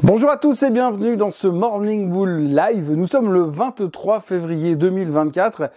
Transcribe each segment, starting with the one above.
Bonjour à tous et bienvenue dans ce Morning Bull Live. Nous sommes le 23 février 2024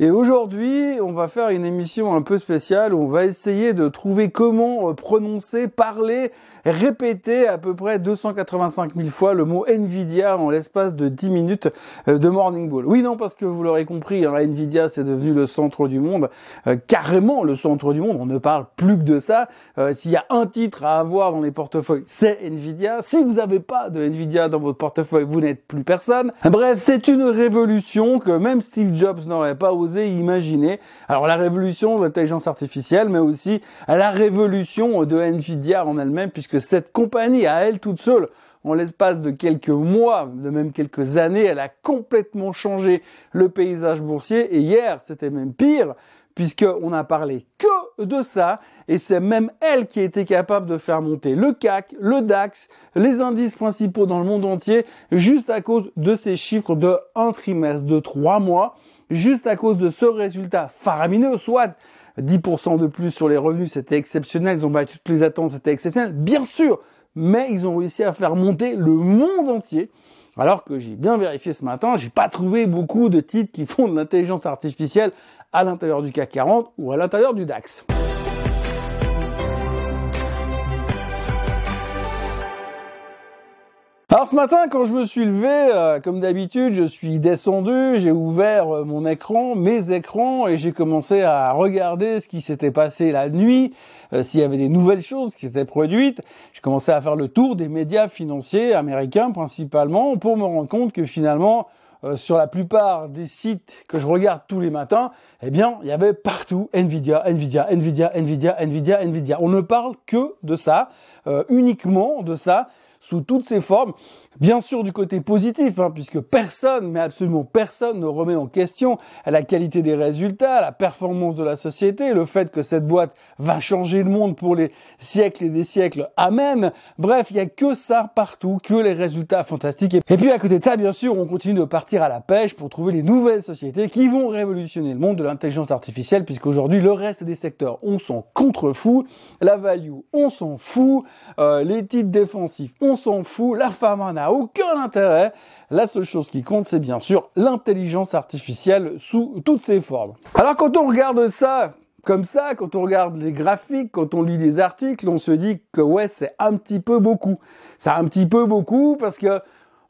et aujourd'hui on va faire une émission un peu spéciale où on va essayer de trouver comment euh, prononcer, parler, répéter à peu près 285 000 fois le mot Nvidia en l'espace de 10 minutes euh, de Morning Bull. Oui non parce que vous l'aurez compris, hein, Nvidia c'est devenu le centre du monde, euh, carrément le centre du monde, on ne parle plus que de ça. S'il y a un titre à avoir dans les portefeuilles, c'est Nvidia. Si vous avez pas de Nvidia dans votre portefeuille, vous n'êtes plus personne. Bref, c'est une révolution que même Steve Jobs n'aurait pas osé imaginer. Alors la révolution de l'intelligence artificielle, mais aussi la révolution de Nvidia en elle-même, puisque cette compagnie à elle toute seule en l'espace de quelques mois, de même quelques années, elle a complètement changé le paysage boursier. Et hier, c'était même pire, puisqu'on a parlé que de ça, et c'est même elle qui a été capable de faire monter le CAC, le DAX, les indices principaux dans le monde entier, juste à cause de ces chiffres de un trimestre, de trois mois, juste à cause de ce résultat faramineux, soit 10% de plus sur les revenus, c'était exceptionnel, ils ont battu toutes les attentes, c'était exceptionnel, bien sûr, mais ils ont réussi à faire monter le monde entier. Alors que j'ai bien vérifié ce matin, j'ai pas trouvé beaucoup de titres qui font de l'intelligence artificielle à l'intérieur du CAC 40 ou à l'intérieur du DAX. Alors ce matin, quand je me suis levé, euh, comme d'habitude, je suis descendu, j'ai ouvert euh, mon écran, mes écrans, et j'ai commencé à regarder ce qui s'était passé la nuit, euh, s'il y avait des nouvelles choses qui s'étaient produites. J'ai commencé à faire le tour des médias financiers américains principalement, pour me rendre compte que finalement, sur la plupart des sites que je regarde tous les matins, eh bien, il y avait partout Nvidia, Nvidia, Nvidia, Nvidia, Nvidia, Nvidia. On ne parle que de ça, uniquement de ça sous toutes ses formes. Bien sûr du côté positif, hein, puisque personne, mais absolument personne ne remet en question la qualité des résultats, la performance de la société, le fait que cette boîte va changer le monde pour les siècles et des siècles. Amen. Bref, il y a que ça partout, que les résultats fantastiques. Et puis à côté de ça, bien sûr, on continue de partir à la pêche pour trouver les nouvelles sociétés qui vont révolutionner le monde de l'intelligence artificielle, puisqu'aujourd'hui, le reste des secteurs, on s'en contrefou. La value, on s'en fout. Euh, les titres défensifs, on s'en fout. La pharma n'a aucun intérêt. La seule chose qui compte, c'est bien sûr l'intelligence artificielle sous toutes ses formes. Alors quand on regarde ça, comme ça, quand on regarde les graphiques, quand on lit les articles, on se dit que ouais, c'est un petit peu beaucoup. C'est un petit peu beaucoup parce que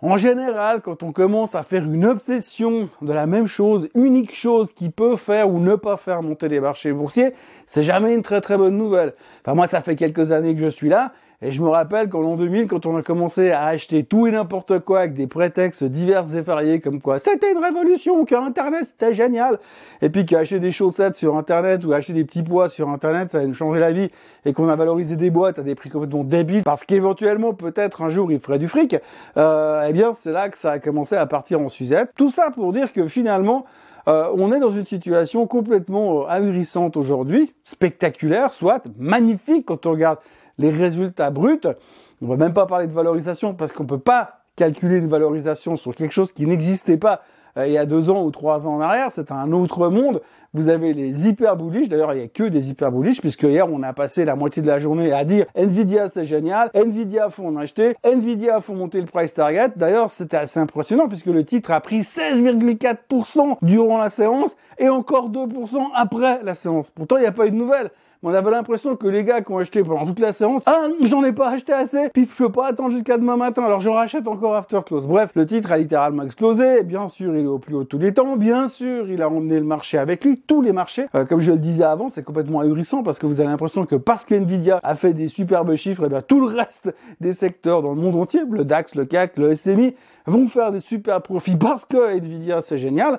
en général, quand on commence à faire une obsession de la même chose, unique chose qui peut faire ou ne pas faire monter les marchés boursiers, c'est jamais une très très bonne nouvelle. Enfin moi, ça fait quelques années que je suis là et je me rappelle qu'en l'an 2000, quand on a commencé à acheter tout et n'importe quoi avec des prétextes divers et variés comme quoi c'était une révolution, que Internet c'était génial, et puis qu'acheter des chaussettes sur Internet ou acheter des petits pois sur Internet, ça allait nous changer la vie, et qu'on a valorisé des boîtes à des prix complètement débiles, parce qu'éventuellement peut-être un jour il ferait du fric, euh, eh bien c'est là que ça a commencé à partir en suzette. Tout ça pour dire que finalement, euh, on est dans une situation complètement euh, ahurissante aujourd'hui, spectaculaire, soit magnifique quand on regarde les résultats bruts. On va même pas parler de valorisation parce qu'on peut pas calculer une valorisation sur quelque chose qui n'existait pas euh, il y a deux ans ou trois ans en arrière. C'est un autre monde. Vous avez les hyper bullish. D'ailleurs, il y a que des hyper bullish puisque hier, on a passé la moitié de la journée à dire Nvidia, c'est génial. Nvidia, faut en acheter. Nvidia, faut monter le price target. D'ailleurs, c'était assez impressionnant puisque le titre a pris 16,4% durant la séance et encore 2% après la séance. Pourtant, il n'y a pas eu de nouvelles on avait l'impression que les gars qui ont acheté pendant toute la séance, ah, j'en ai pas acheté assez, puis je peux pas attendre jusqu'à demain matin, alors j'en rachète encore after close. Bref, le titre a littéralement explosé, bien sûr, il est au plus haut tous les temps, bien sûr, il a emmené le marché avec lui, tous les marchés. Euh, comme je le disais avant, c'est complètement ahurissant parce que vous avez l'impression que parce que Nvidia a fait des superbes chiffres, et eh bien tout le reste des secteurs dans le monde entier, le DAX, le CAC, le SMI, vont faire des super profits parce que Nvidia c'est génial.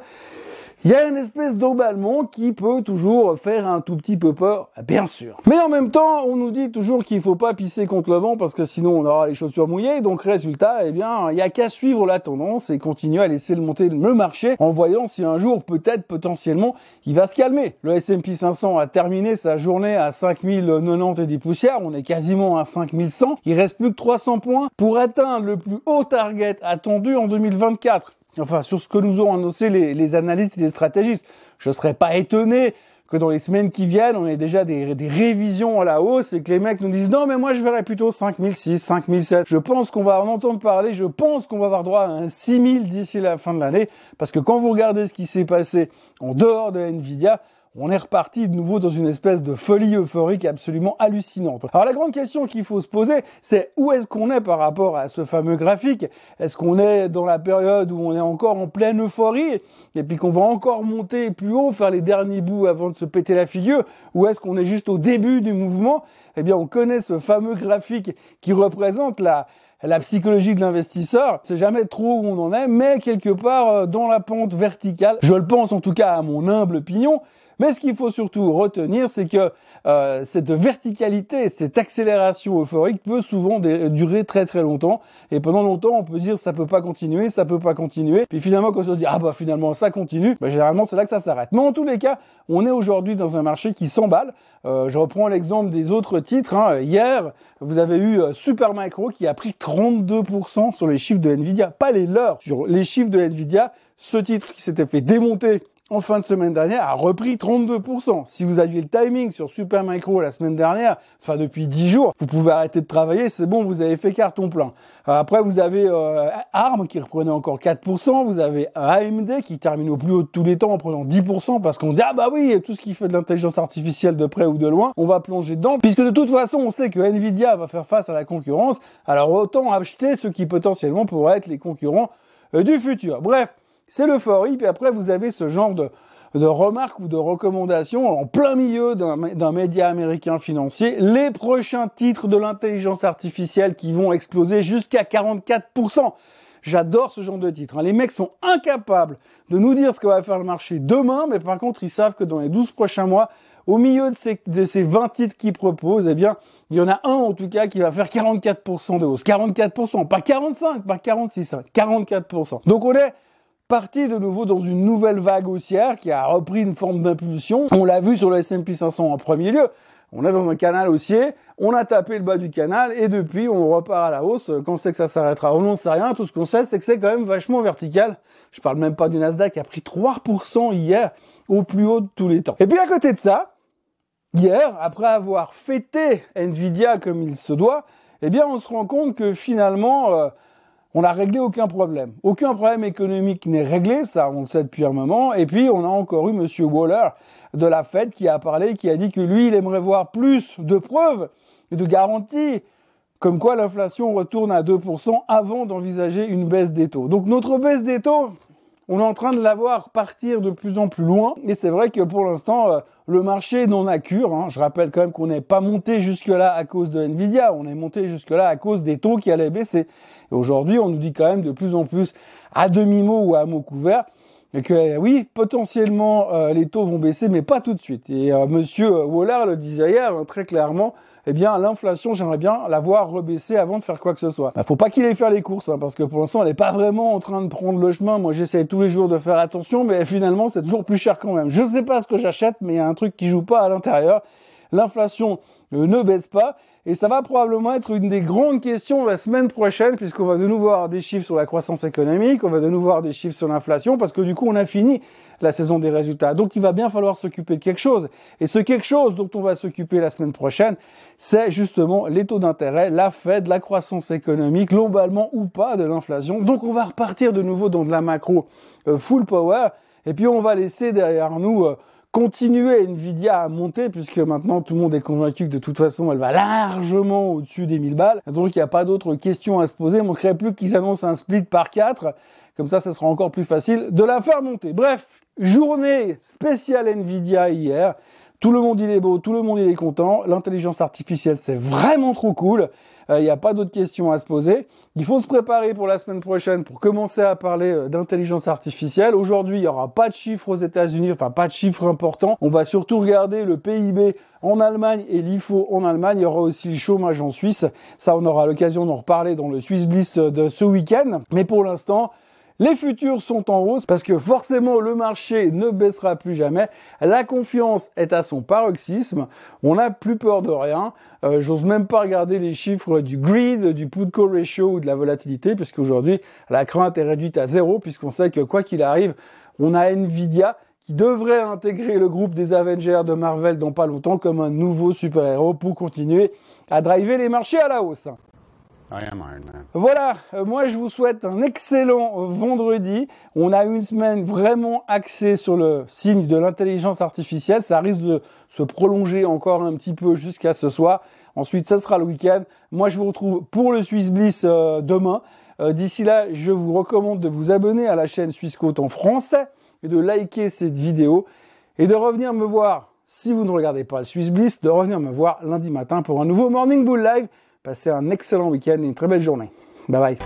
Il y a une espèce d'emballement qui peut toujours faire un tout petit peu peur, bien sûr. Mais en même temps, on nous dit toujours qu'il faut pas pisser contre le vent parce que sinon on aura les chaussures mouillées. Donc résultat, eh bien, il y a qu'à suivre la tendance et continuer à laisser le monter le marché en voyant si un jour, peut-être, potentiellement, il va se calmer. Le S&P 500 a terminé sa journée à 5090 et des poussières. On est quasiment à 5100. Il reste plus que 300 points pour atteindre le plus haut target attendu en 2024 enfin sur ce que nous ont annoncé les, analystes et les stratégistes. Je ne serais pas étonné que dans les semaines qui viennent, on ait déjà des, des révisions à la hausse et que les mecs nous disent non mais moi je verrais plutôt 5006, 5007. Je pense qu'on va en entendre parler, je pense qu'on va avoir droit à un 6000 d'ici la fin de l'année parce que quand vous regardez ce qui s'est passé en dehors de Nvidia, on est reparti de nouveau dans une espèce de folie euphorique absolument hallucinante. Alors la grande question qu'il faut se poser, c'est où est-ce qu'on est par rapport à ce fameux graphique? Est-ce qu'on est dans la période où on est encore en pleine euphorie et puis qu'on va encore monter plus haut, faire les derniers bouts avant de se péter la figure? Ou est-ce qu'on est juste au début du mouvement? Eh bien on connaît ce fameux graphique qui représente la psychologie de l'investisseur, c'est jamais trop où on en est, mais quelque part euh, dans la pente verticale. Je le pense en tout cas à mon humble opinion. Mais ce qu'il faut surtout retenir, c'est que euh, cette verticalité, cette accélération euphorique peut souvent durer très très longtemps. Et pendant longtemps, on peut dire ça peut pas continuer, ça peut pas continuer. Puis finalement, quand on se dit ah bah finalement ça continue, bah, généralement c'est là que ça s'arrête. Mais en tous les cas, on est aujourd'hui dans un marché qui s'emballe. Euh, je reprends l'exemple des autres titres. Hein. Hier, vous avez eu euh, Supermicro qui a pris 32% sur les chiffres de Nvidia, pas les leurs, sur les chiffres de Nvidia. Ce titre qui s'était fait démonter en fin de semaine dernière, a repris 32%. Si vous aviez le timing sur Supermicro la semaine dernière, enfin depuis 10 jours, vous pouvez arrêter de travailler, c'est bon, vous avez fait carton plein. Euh, après, vous avez euh, ARM qui reprenait encore 4%, vous avez AMD qui termine au plus haut de tous les temps en prenant 10% parce qu'on dit, ah bah oui, tout ce qui fait de l'intelligence artificielle de près ou de loin, on va plonger dedans, puisque de toute façon, on sait que Nvidia va faire face à la concurrence, alors autant acheter ceux qui potentiellement pourraient être les concurrents euh, du futur. Bref, c'est l'euphorie, puis après vous avez ce genre de, de remarques ou de recommandations en plein milieu d'un média américain financier, les prochains titres de l'intelligence artificielle qui vont exploser jusqu'à 44%. J'adore ce genre de titres. Hein. Les mecs sont incapables de nous dire ce que va faire le marché demain, mais par contre, ils savent que dans les 12 prochains mois, au milieu de ces, de ces 20 titres qu'ils proposent, eh bien, il y en a un en tout cas qui va faire 44% de hausse. 44%, pas 45, pas 46, 44%. Hein. Donc on est parti de nouveau dans une nouvelle vague haussière qui a repris une forme d'impulsion. On l'a vu sur le S&P 500 en premier lieu. On est dans un canal haussier, on a tapé le bas du canal et depuis on repart à la hausse. Quand c'est que ça s'arrêtera On n'en sait rien. Tout ce qu'on sait, c'est que c'est quand même vachement vertical. Je parle même pas du Nasdaq qui a pris 3% hier au plus haut de tous les temps. Et puis à côté de ça, hier, après avoir fêté Nvidia comme il se doit, eh bien on se rend compte que finalement euh, on n'a réglé aucun problème. Aucun problème économique n'est réglé, ça on le sait depuis un moment. Et puis on a encore eu Monsieur Waller de la Fed qui a parlé, qui a dit que lui il aimerait voir plus de preuves et de garanties comme quoi l'inflation retourne à 2% avant d'envisager une baisse des taux. Donc notre baisse des taux, on est en train de la voir partir de plus en plus loin. Et c'est vrai que pour l'instant, euh, le marché n'en a cure. Hein. Je rappelle quand même qu'on n'est pas monté jusque-là à cause de Nvidia. On est monté jusque-là à cause des taux qui allaient baisser. Et aujourd'hui, on nous dit quand même de plus en plus à demi-mot ou à mot couvert et que eh oui, potentiellement euh, les taux vont baisser, mais pas tout de suite. Et euh, Monsieur Waller le disait hier hein, très clairement, eh bien l'inflation, j'aimerais bien la voir rebaisser avant de faire quoi que ce soit. Bah, faut pas qu'il aille faire les courses, hein, parce que pour l'instant, elle est pas vraiment en train de prendre le chemin. Moi, j'essaie tous les jours de faire attention, mais finalement, c'est toujours plus cher quand même. Je sais pas ce que j'achète, mais il y a un truc qui joue pas à l'intérieur. L'inflation euh, ne baisse pas. Et ça va probablement être une des grandes questions la semaine prochaine, puisqu'on va de nouveau avoir des chiffres sur la croissance économique, on va de nouveau avoir des chiffres sur l'inflation, parce que du coup, on a fini la saison des résultats. Donc, il va bien falloir s'occuper de quelque chose. Et ce quelque chose dont on va s'occuper la semaine prochaine, c'est justement les taux d'intérêt, la Fed, la croissance économique, globalement ou pas de l'inflation. Donc, on va repartir de nouveau dans de la macro euh, full power. Et puis, on va laisser derrière nous... Euh, continuer Nvidia à monter puisque maintenant tout le monde est convaincu que de toute façon elle va largement au-dessus des 1000 balles. Donc il n'y a pas d'autres questions à se poser. Il manquerait plus qu'ils annoncent un split par 4. Comme ça, ça sera encore plus facile de la faire monter. Bref, journée spéciale Nvidia hier. Tout le monde il est beau, tout le monde il est content. L'intelligence artificielle c'est vraiment trop cool. Il euh, n'y a pas d'autres questions à se poser. Il faut se préparer pour la semaine prochaine pour commencer à parler euh, d'intelligence artificielle. Aujourd'hui, il n'y aura pas de chiffres aux États-Unis, enfin pas de chiffres importants. On va surtout regarder le PIB en Allemagne et l'IFO en Allemagne. Il y aura aussi le chômage en Suisse. Ça, on aura l'occasion d'en reparler dans le Swiss Bliss de ce week-end. Mais pour l'instant, les futurs sont en hausse parce que forcément le marché ne baissera plus jamais. La confiance est à son paroxysme. On n'a plus peur de rien. Euh, J'ose même pas regarder les chiffres du greed, du put-call ratio ou de la volatilité puisqu'aujourd'hui la crainte est réduite à zéro puisqu'on sait que quoi qu'il arrive, on a Nvidia qui devrait intégrer le groupe des Avengers de Marvel dans pas longtemps comme un nouveau super-héros pour continuer à driver les marchés à la hausse. Voilà, euh, moi je vous souhaite un excellent euh, vendredi. On a une semaine vraiment axée sur le signe de l'intelligence artificielle. Ça risque de se prolonger encore un petit peu jusqu'à ce soir. Ensuite, ça sera le week-end. Moi, je vous retrouve pour le Swiss Bliss euh, demain. D'ici là, je vous recommande de vous abonner à la chaîne Suisse Côte en français et de liker cette vidéo et de revenir me voir, si vous ne regardez pas le Swiss Bliss, de revenir me voir lundi matin pour un nouveau Morning Bull Live. Passez un excellent week-end et une très belle journée. Bye bye.